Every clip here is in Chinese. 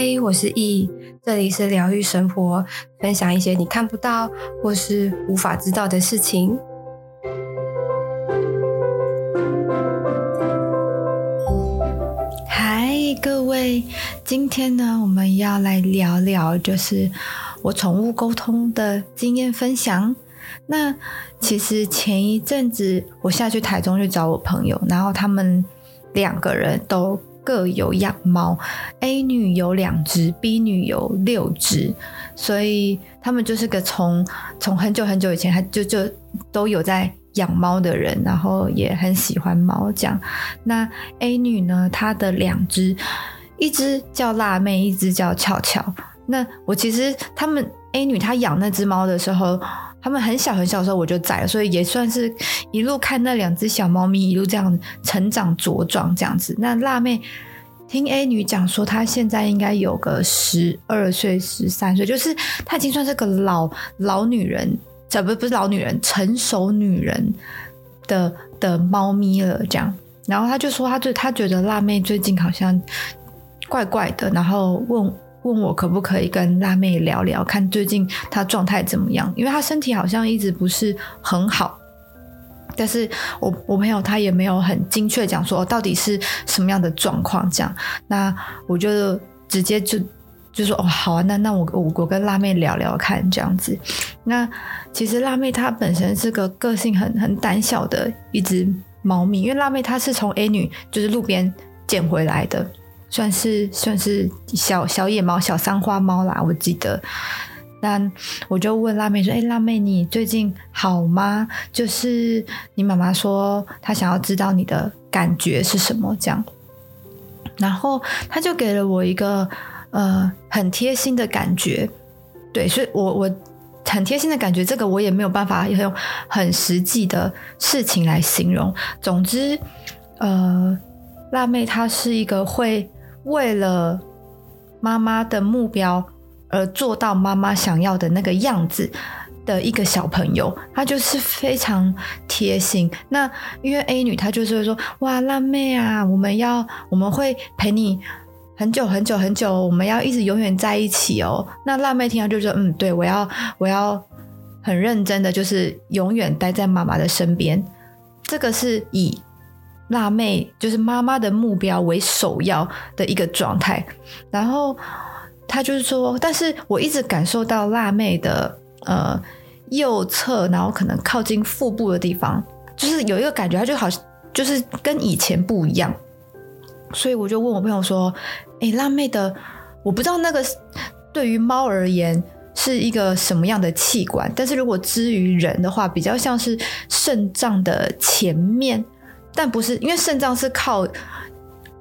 嗨，我是易，这里是疗愈生活，分享一些你看不到或是无法知道的事情。嗨，各位，今天呢，我们要来聊聊，就是我宠物沟通的经验分享。那其实前一阵子我下去台中去找我朋友，然后他们两个人都。各有养猫，A 女有两只，B 女有六只，所以他们就是个从从很久很久以前，他就就都有在养猫的人，然后也很喜欢猫这样。那 A 女呢，她的两只，一只叫辣妹，一只叫俏俏。那我其实他们 A 女她养那只猫的时候。他们很小很小的时候我就在了，所以也算是一路看那两只小猫咪一路这样成长茁壮这样子。那辣妹听 A 女讲说，她现在应该有个十二岁、十三岁，就是她已经算是个老老女人，这不不是老女人，成熟女人的的猫咪了这样。然后她就说，她对她觉得辣妹最近好像怪怪的，然后问。问我可不可以跟辣妹聊聊，看最近她状态怎么样？因为她身体好像一直不是很好。但是我我朋友他也没有很精确讲说到底是什么样的状况这样。那我就直接就就说哦好啊，那那我我我跟辣妹聊聊看这样子。那其实辣妹她本身是个个性很很胆小的一只猫咪，因为辣妹她是从 A 女就是路边捡回来的。算是算是小小野猫、小三花猫啦，我记得。那我就问辣妹说：“哎、辣妹，你最近好吗？就是你妈妈说她想要知道你的感觉是什么，这样。”然后她就给了我一个呃很贴心的感觉，对，所以我我很贴心的感觉，这个我也没有办法用很实际的事情来形容。总之，呃，辣妹她是一个会。为了妈妈的目标而做到妈妈想要的那个样子的一个小朋友，他就是非常贴心。那因为 A 女她就是会说：“哇，辣妹啊，我们要我们会陪你很久很久很久，我们要一直永远在一起哦。”那辣妹听到就说：“嗯，对，我要我要很认真的，就是永远待在妈妈的身边。”这个是以。辣妹就是妈妈的目标为首要的一个状态，然后她就是说，但是我一直感受到辣妹的呃右侧，然后可能靠近腹部的地方，就是有一个感觉，她就好像就是跟以前不一样，所以我就问我朋友说：“诶，辣妹的，我不知道那个对于猫而言是一个什么样的器官，但是如果之于人的话，比较像是肾脏的前面。”但不是，因为肾脏是靠，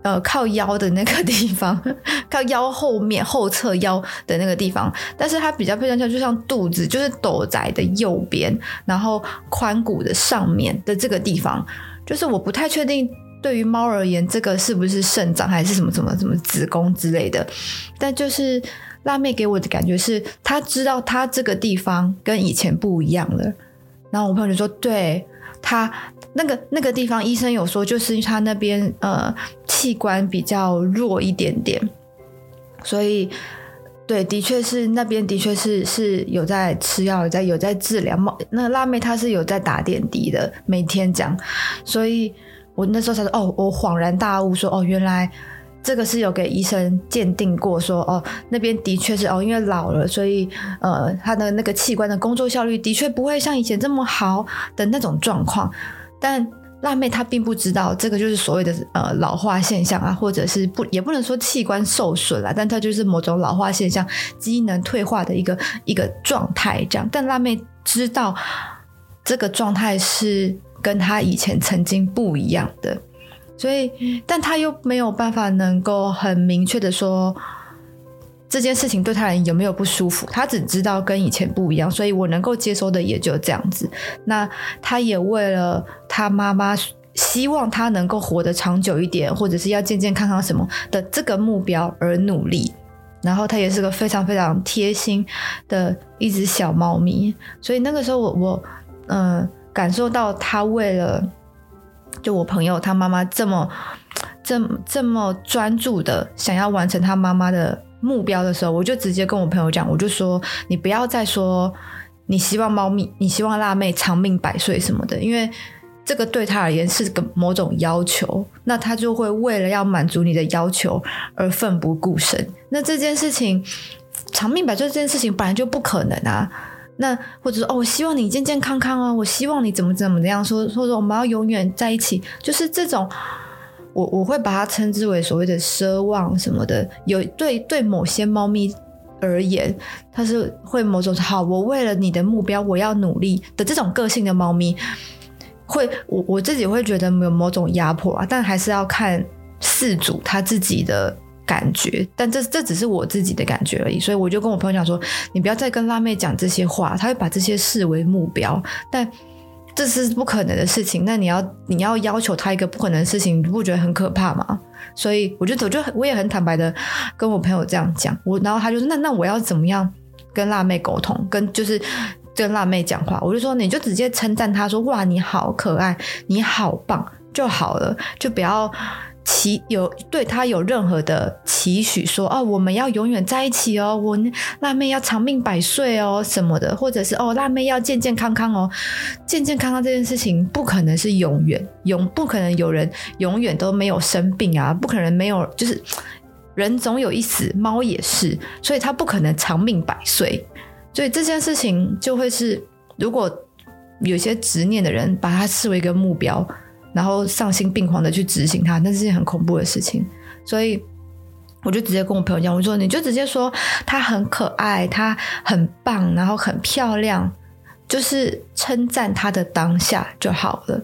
呃，靠腰的那个地方，靠腰后面后侧腰的那个地方。但是它比较偏向，就像肚子，就是斗仔的右边，然后髋骨的上面的这个地方。就是我不太确定，对于猫而言，这个是不是肾脏，还是什么什么什么子宫之类的。但就是辣妹给我的感觉是，她知道她这个地方跟以前不一样了。然后我朋友就说，对。她那个那个地方，医生有说，就是他那边呃器官比较弱一点点，所以对，的确是那边的确是是有在吃药，有在有在治疗。那个辣妹她是有在打点滴的，每天讲，所以我那时候才说，哦，我恍然大悟说，哦，原来。这个是有给医生鉴定过说，说哦，那边的确是哦，因为老了，所以呃，他的那个器官的工作效率的确不会像以前这么好的那种状况。但辣妹她并不知道，这个就是所谓的呃老化现象啊，或者是不也不能说器官受损了，但它就是某种老化现象、机能退化的一个一个状态这样。但辣妹知道这个状态是跟她以前曾经不一样的。所以，但她又没有办法能够很明确的说这件事情对他人有没有不舒服，他只知道跟以前不一样，所以我能够接收的也就这样子。那他也为了他妈妈希望他能够活得长久一点，或者是要健健康康什么的这个目标而努力。然后他也是个非常非常贴心的一只小猫咪，所以那个时候我我嗯、感受到他为了就我朋友他妈妈这么这么这么专注的想要完成他妈妈的目标的时候，我就直接跟我朋友讲，我就说你不要再说你希望猫咪，你希望辣妹长命百岁什么的，因为。这个对他而言是个某种要求，那他就会为了要满足你的要求而奋不顾身。那这件事情长命百岁这件事情本来就不可能啊。那或者说哦，我希望你健健康康啊，我希望你怎么怎么怎样说，或者说我们要永远在一起，就是这种我我会把它称之为所谓的奢望什么的。有对对某些猫咪而言，它是会某种好，我为了你的目标我要努力的这种个性的猫咪。会，我我自己会觉得有某种压迫啊，但还是要看饲主他自己的感觉，但这这只是我自己的感觉而已，所以我就跟我朋友讲说，你不要再跟辣妹讲这些话，他会把这些视为目标，但这是不可能的事情。那你要你要要求他一个不可能的事情，你不觉得很可怕吗？所以我就我就我也很坦白的跟我朋友这样讲，我然后他就说，那那我要怎么样跟辣妹沟通，跟就是。跟辣妹讲话，我就说你就直接称赞她说，哇，你好可爱，你好棒就好了，就不要期有对他有任何的期许说，说哦，我们要永远在一起哦，我辣妹要长命百岁哦什么的，或者是哦，辣妹要健健康康哦，健健康康这件事情不可能是永远永不可能有人永远都没有生病啊，不可能没有就是人总有一死，猫也是，所以它不可能长命百岁。所以这件事情就会是，如果有些执念的人把它视为一个目标，然后丧心病狂的去执行它，那是件很恐怖的事情。所以我就直接跟我朋友讲，我说你就直接说它很可爱，它很棒，然后很漂亮，就是称赞它的当下就好了。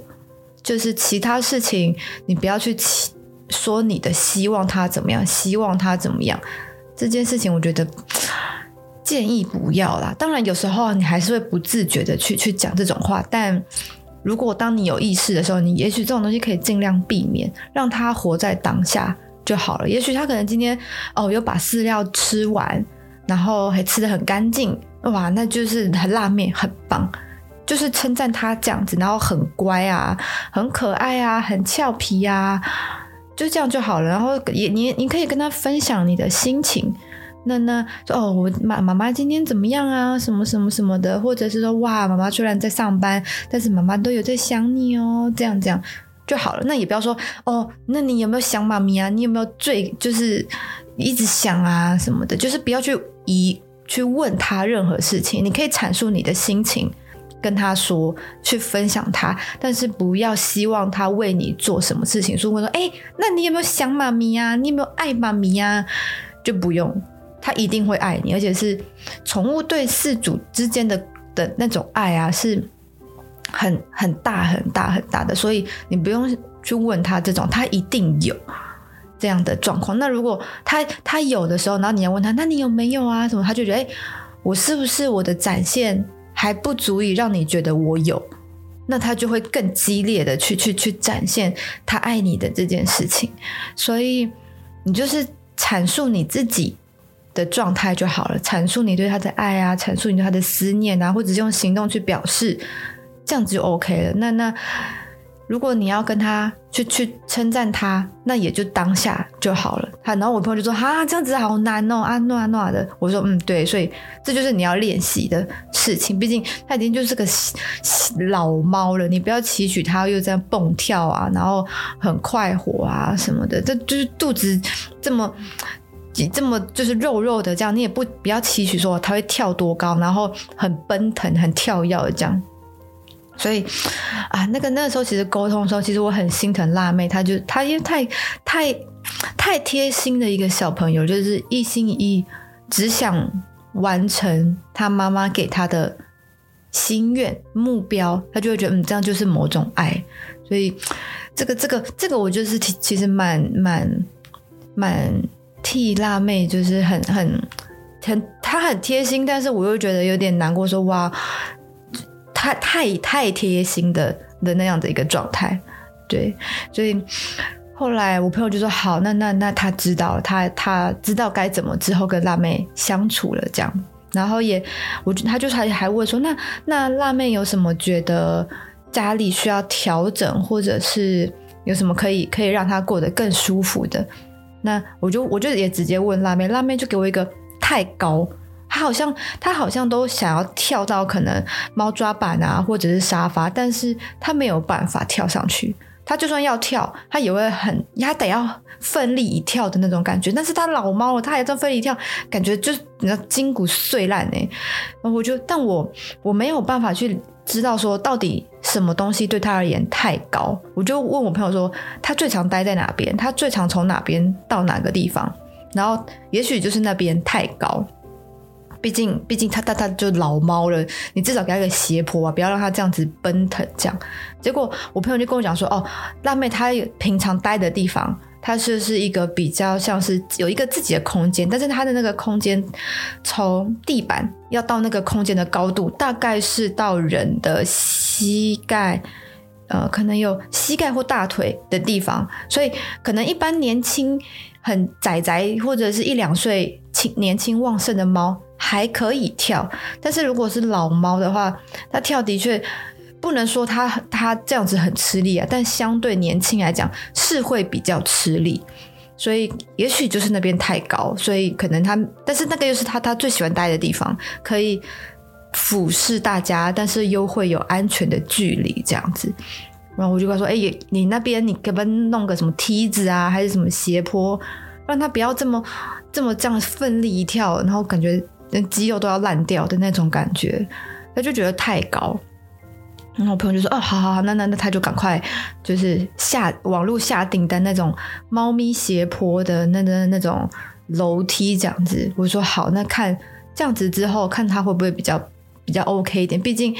就是其他事情你不要去说你的希望它怎么样，希望它怎么样。这件事情我觉得。建议不要啦。当然，有时候你还是会不自觉的去去讲这种话。但如果当你有意识的时候，你也许这种东西可以尽量避免，让他活在当下就好了。也许他可能今天哦，有把饲料吃完，然后还吃得很干净，哇，那就是很辣妹，很棒，就是称赞他这样子，然后很乖啊，很可爱啊，很俏皮啊，就这样就好了。然后也你你可以跟他分享你的心情。那那说哦，我妈妈妈今天怎么样啊？什么什么什么的，或者是说哇，妈妈虽然在上班，但是妈妈都有在想你哦，这样这样就好了。那也不要说哦，那你有没有想妈咪啊？你有没有最就是一直想啊什么的？就是不要去疑去问他任何事情。你可以阐述你的心情，跟他说，去分享他，但是不要希望他为你做什么事情。说问说，哎，那你有没有想妈咪啊？你有没有爱妈咪啊？就不用。他一定会爱你，而且是宠物对饲主之间的的那种爱啊，是很很大很大很大的，所以你不用去问他这种，他一定有这样的状况。那如果他他有的时候，然后你要问他，那你有没有啊？什么？他就觉得，哎，我是不是我的展现还不足以让你觉得我有？那他就会更激烈的去去去展现他爱你的这件事情。所以你就是阐述你自己的状态就好了，阐述你对他的爱啊，阐述你对他的思念啊，或者是用行动去表示，这样子就 OK 了。那那如果你要跟他去去称赞他，那也就当下就好了。他然后我朋友就说：“哈，这样子好难哦，啊诺啊诺的。”我说：“嗯，对，所以这就是你要练习的事情。毕竟他已经就是个老猫了，你不要期许他又这样蹦跳啊，然后很快活啊什么的。这就是肚子这么。”这么就是肉肉的这样，你也不不要期许说它会跳多高，然后很奔腾、很跳跃的这样。所以啊，那个那个时候其实沟通的时候，其实我很心疼辣妹，她就她因为太太太贴心的一个小朋友，就是一心一意只想完成她妈妈给她的心愿目标，她就会觉得嗯，这样就是某种爱。所以这个这个这个我就是其实蛮蛮蛮替辣妹，就是很很很她很贴心，但是我又觉得有点难过说，哇，太太太贴心的的那样的一个状态，对，所以后来我朋友就说好，那那那他知道，他他知道该怎么之后跟辣妹相处了这样，然后也我他就还还问说，那那辣妹有什么觉得？家里需要调整，或者是有什么可以可以让他过得更舒服的，那我就我就也直接问辣妹，辣妹就给我一个太高，她好像她好像都想要跳到可能猫抓板啊，或者是沙发，但是她没有办法跳上去。她就算要跳，她也会很，她得要奋力一跳的那种感觉。但是她老猫了，她还在奋力一跳，感觉就是你的筋骨碎烂哎。我就但我我没有办法去。知道说到底什么东西对他而言太高，我就问我朋友说他最常待在哪边，他最常从哪边到哪个地方，然后也许就是那边太高，毕竟毕竟他他他就老猫了，你至少给他个斜坡啊，不要让他这样子奔腾这样。结果我朋友就跟我讲说，哦，辣妹她平常待的地方。它就是一个比较像是有一个自己的空间，但是它的那个空间从地板要到那个空间的高度，大概是到人的膝盖，呃，可能有膝盖或大腿的地方，所以可能一般年轻很宅宅或者是一两岁轻年轻旺盛的猫还可以跳，但是如果是老猫的话，它跳的确。不能说他他这样子很吃力啊，但相对年轻来讲是会比较吃力，所以也许就是那边太高，所以可能他，但是那个又是他他最喜欢待的地方，可以俯视大家，但是又会有安全的距离这样子。然后我就跟他说：“哎、欸，你那边你可不可以弄个什么梯子啊，还是什么斜坡，让他不要这么这么这样奋力一跳，然后感觉肌肉都要烂掉的那种感觉，他就觉得太高。”然后我朋友就说：“哦，好好好，那那那他就赶快就是下网络下订单那种猫咪斜坡的那那那种楼梯这样子。”我说：“好，那看这样子之后，看他会不会比较比较 OK 一点？毕竟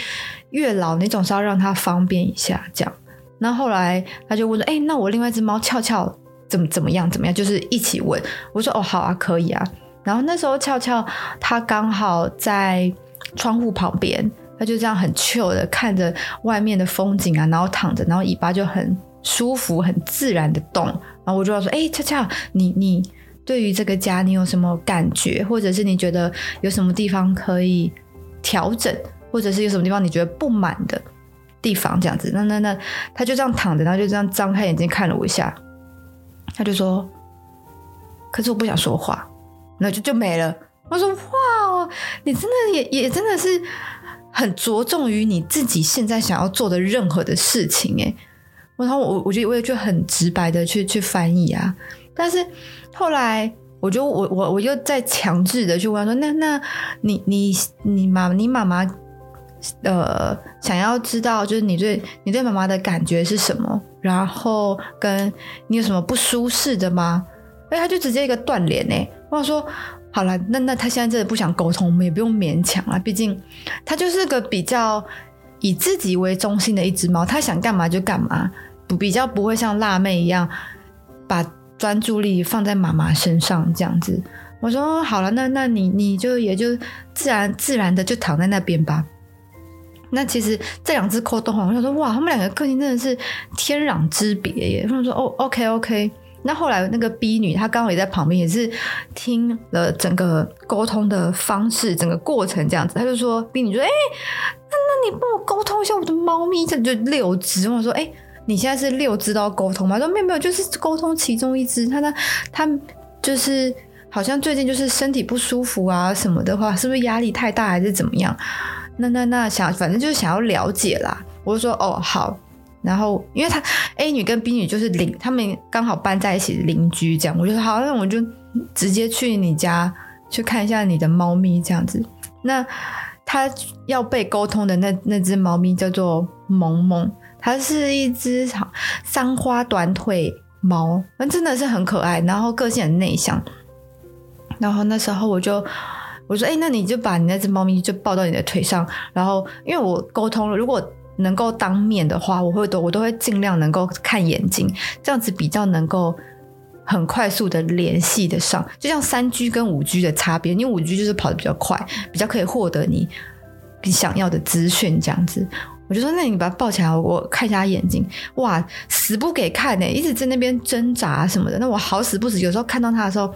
越老你总是要让他方便一下这样。”那后来他就问说：“哎，那我另外一只猫俏俏怎么怎么样怎么样？就是一起问。”我说：“哦，好啊，可以啊。”然后那时候俏俏它刚好在窗户旁边。他就这样很 Q 的看着外面的风景啊，然后躺着，然后尾巴就很舒服、很自然的动。然后我就要说：“哎，恰恰，你你对于这个家你有什么感觉？或者是你觉得有什么地方可以调整，或者是有什么地方你觉得不满的地方？这样子。”那那那，他就这样躺着，然后就这样张开眼睛看了我一下，他就说：“可是我不想说话。”那就就没了。我说：“哇，你真的也也真的是。”很着重于你自己现在想要做的任何的事情，诶，然后我我觉得我也就很直白的去去翻译啊，但是后来我就我我我又在强制的去问他说，那那你你你妈你妈妈呃想要知道就是你对你对妈妈的感觉是什么，然后跟你有什么不舒适的吗？哎，他就直接一个断脸诶，我说。好了，那那他现在真的不想沟通，我们也不用勉强了。毕竟他就是个比较以自己为中心的一只猫，他想干嘛就干嘛，不比较不会像辣妹一样把专注力放在妈妈身上这样子。我说好了，那那你你就也就自然自然的就躺在那边吧。那其实这两只沟通，我想说哇，他们两个个性真的是天壤之别耶。他们说哦，OK OK。那后来那个 B 女，她刚好也在旁边，也是听了整个沟通的方式，整个过程这样子。她就说：“B 女说，哎、那那你帮我沟通一下我的猫咪，这就六只。”我说：“哎、你现在是六只都要沟通吗？”说：“没有没有，就是沟通其中一只。他呢，他就是好像最近就是身体不舒服啊什么的话，是不是压力太大还是怎么样？那那那想反正就是想要了解啦。”我就说：“哦，好。”然后，因为他 A 女跟 B 女就是邻，他们刚好搬在一起邻居，这样我就说好，那我就直接去你家去看一下你的猫咪这样子。那他要被沟通的那那只猫咪叫做萌萌，它是一只三花短腿猫，那真的是很可爱，然后个性很内向。然后那时候我就我说，哎，那你就把你那只猫咪就抱到你的腿上，然后因为我沟通了，如果能够当面的话，我会都我都会尽量能够看眼睛，这样子比较能够很快速的联系得上。就像三 G 跟五 G 的差别，因为五 G 就是跑得比较快，比较可以获得你你想要的资讯，这样子。我就说，那你把他抱起来，我看一下他眼睛。哇，死不给看呢，一直在那边挣扎什么的。那我好死不死，有时候看到他的时候，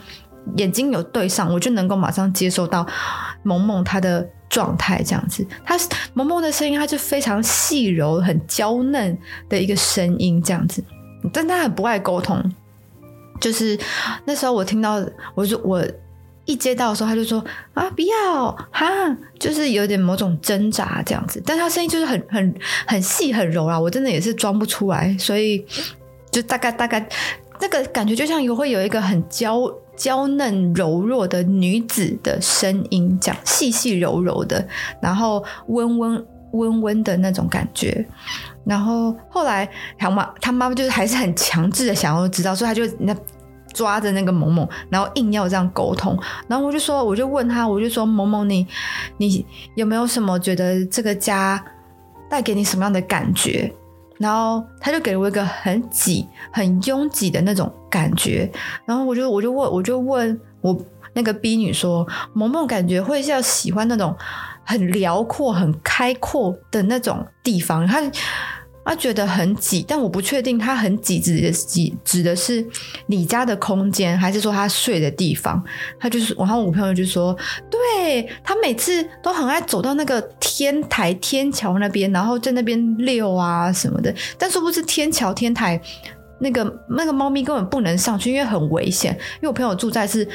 眼睛有对上，我就能够马上接收到萌萌他的状态，这样子。他萌萌的声音，他就非常细柔、很娇嫩的一个声音，这样子。但他很不爱沟通，就是那时候我听到，我就我。一接到的时候，他就说啊，不要哈，就是有点某种挣扎这样子，但他声音就是很很很细很柔啊，我真的也是装不出来，所以就大概大概那个感觉就像有会有一个很娇娇嫩柔弱的女子的声音，这样细细柔柔的，然后温温温温的那种感觉，然后后来他妈他妈妈就是还是很强制的想要知道，所以他就那。抓着那个萌萌，然后硬要这样沟通，然后我就说，我就问他，我就说，萌萌，你你有没有什么觉得这个家带给你什么样的感觉？然后他就给了我一个很挤、很拥挤的那种感觉，然后我就我就问，我就问我那个 B 女说，萌萌感觉会是要喜欢那种很辽阔、很开阔的那种地方，他。他觉得很挤，但我不确定他很挤指的挤指的是你家的空间，还是说他睡的地方。他就是，然后我朋友就说，对，他每次都很爱走到那个天台天桥那边，然后在那边遛啊什么的。但殊不知天桥天台那个那个猫咪根本不能上去，因为很危险。因为我朋友住在是。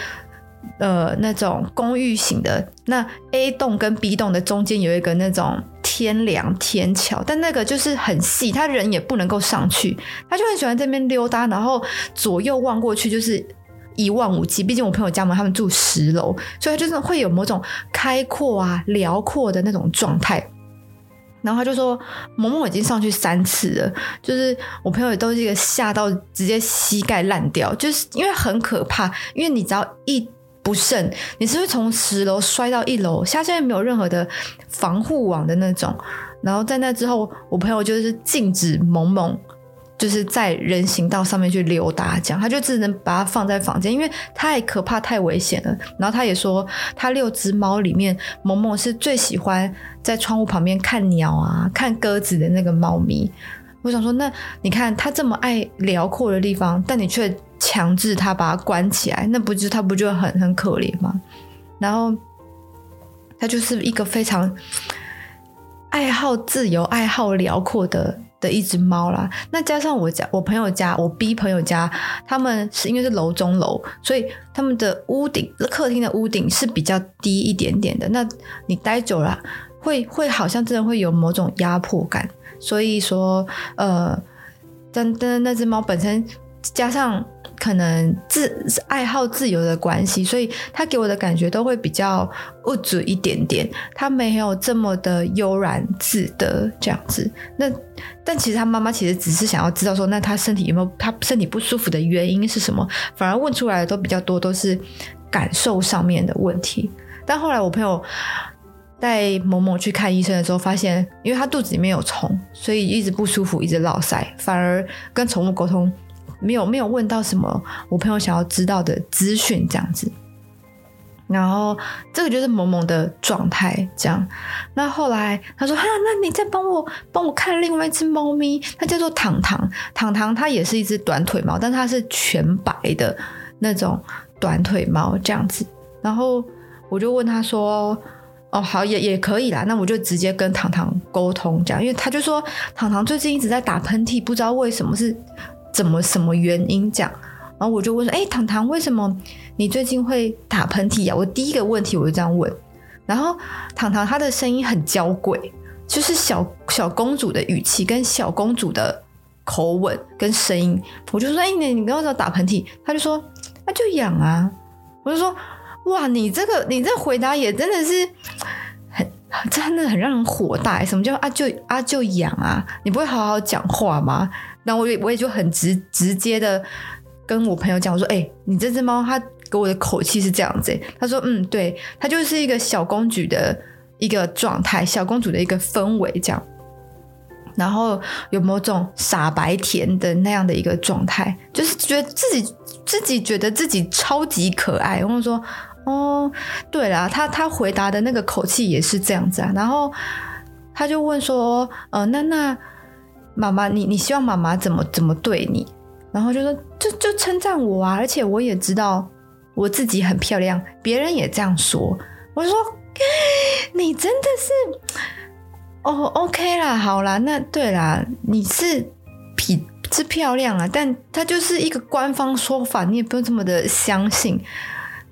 呃，那种公寓型的，那 A 栋跟 B 栋的中间有一个那种天梁天桥，但那个就是很细，他人也不能够上去，他就很喜欢这边溜达，然后左右望过去就是一望无际。毕竟我朋友家嘛，他们住十楼，所以他就是会有某种开阔啊、辽阔的那种状态。然后他就说，萌萌已经上去三次了，就是我朋友都是一个吓到直接膝盖烂掉，就是因为很可怕，因为你只要一。不慎，你是不是从十楼摔到一楼？下现在没有任何的防护网的那种。然后在那之后，我朋友就是禁止萌萌就是在人行道上面去溜达，这样他就只能把它放在房间，因为太可怕、太危险了。然后他也说，他六只猫里面，萌萌是最喜欢在窗户旁边看鸟啊、看鸽子的那个猫咪。我想说，那你看他这么爱辽阔的地方，但你却。强制他把它关起来，那不就他不就很很可怜吗？然后他就是一个非常爱好自由、爱好辽阔的的一只猫啦。那加上我家我朋友家，我 B 朋友家，他们是因为是楼中楼，所以他们的屋顶客厅的屋顶是比较低一点点的。那你待久了，会会好像真的会有某种压迫感。所以说，呃，但但那只猫本身加上。可能自爱好自由的关系，所以他给我的感觉都会比较物质一点点，他没有这么的悠然自得这样子。那但其实他妈妈其实只是想要知道说，那他身体有没有他身体不舒服的原因是什么？反而问出来的都比较多都是感受上面的问题。但后来我朋友带萌萌去看医生的时候，发现因为他肚子里面有虫，所以一直不舒服，一直落腮，反而跟宠物沟通。没有没有问到什么我朋友想要知道的资讯这样子，然后这个就是萌萌的状态这样。那后来他说：“哈，那你再帮我帮我看另外一只猫咪，它叫做糖糖。糖糖它也是一只短腿猫，但它是全白的那种短腿猫这样子。”然后我就问他说：“哦，好，也也可以啦。”那我就直接跟糖糖沟通这样，因为他就说糖糖最近一直在打喷嚏，不知道为什么是。怎么什么原因这样？然后我就问说：“哎，糖糖，为什么你最近会打喷嚏呀？”我第一个问题我就这样问。然后糖糖她的声音很娇贵，就是小小公主的语气跟小公主的口吻跟声音。我就说：“哎，你你刚刚说打喷嚏？”他就说：“那就痒啊。”我就说：“哇，你这个你这回答也真的是很真的很让人火大。什么叫啊就啊就养啊？你不会好好讲话吗？”那我也我也就很直直接的跟我朋友讲，我说：“哎、你这只猫它给我的口气是这样子。”他说：“嗯，对，它就是一个小公主的一个状态，小公主的一个氛围这样。”然后有某种傻白甜的那样的一个状态，就是觉得自己自己觉得自己超级可爱。然后说，哦，对啦，他他回答的那个口气也是这样子啊。然后他就问说，呃，那那妈妈，你你希望妈妈怎么怎么对你？然后就说，就就称赞我啊，而且我也知道我自己很漂亮，别人也这样说。我就说，你真的是。哦，OK 啦，好啦，那对啦，你是皮是漂亮啊，但他就是一个官方说法，你也不用这么的相信。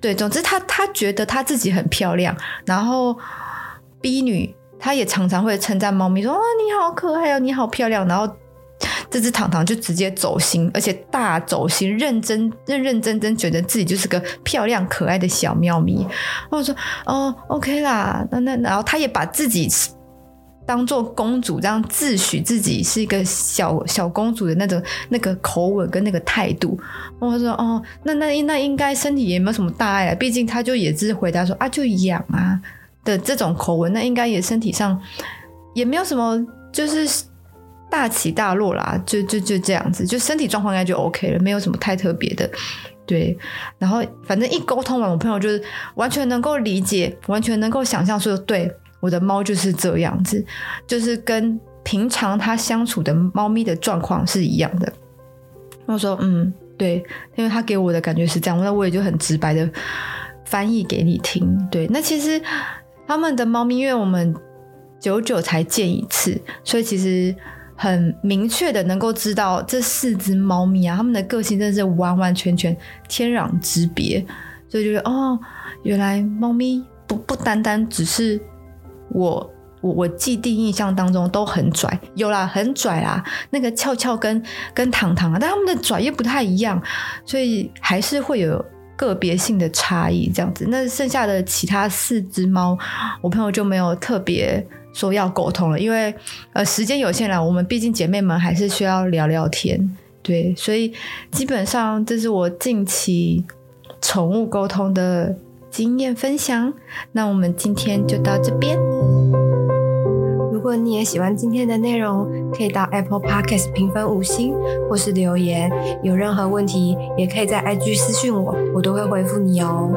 对，总之他他觉得他自己很漂亮，然后 B 女她也常常会称赞猫咪说：“哦，你好可爱哦，你好漂亮。”然后这只糖糖就直接走心，而且大走心，认真认认真真觉得自己就是个漂亮可爱的小喵咪。我说：“哦，OK 啦，那那然后他也把自己。”当做公主这样自诩自己是一个小小公主的那种那个口吻跟那个态度，我说哦，那那那应该身体也没有什么大碍啊，毕竟他就也只是回答说啊就痒啊的这种口吻，那应该也身体上也没有什么就是大起大落啦，就就就这样子，就身体状况应该就 OK 了，没有什么太特别的，对。然后反正一沟通完，我朋友就是完全能够理解，完全能够想象说对。我的猫就是这样子，就是跟平常它相处的猫咪的状况是一样的。我说，嗯，对，因为他给我的感觉是这样，那我也就很直白的翻译给你听。对，那其实他们的猫咪，因为我们久久才见一次，所以其实很明确的能够知道这四只猫咪啊，它们的个性真的是完完全全天壤之别。所以就觉得，哦，原来猫咪不不单单只是。我我我既定印象当中都很拽，有啦，很拽啦。那个翘翘跟跟糖糖啊，但他们的拽又不太一样，所以还是会有个别性的差异这样子。那剩下的其他四只猫，我朋友就没有特别说要沟通了，因为呃时间有限啦，我们毕竟姐妹们还是需要聊聊天，对，所以基本上这是我近期宠物沟通的。经验分享，那我们今天就到这边。如果你也喜欢今天的内容，可以到 Apple Podcast 评分五星，或是留言。有任何问题，也可以在 IG 私讯我，我都会回复你哦。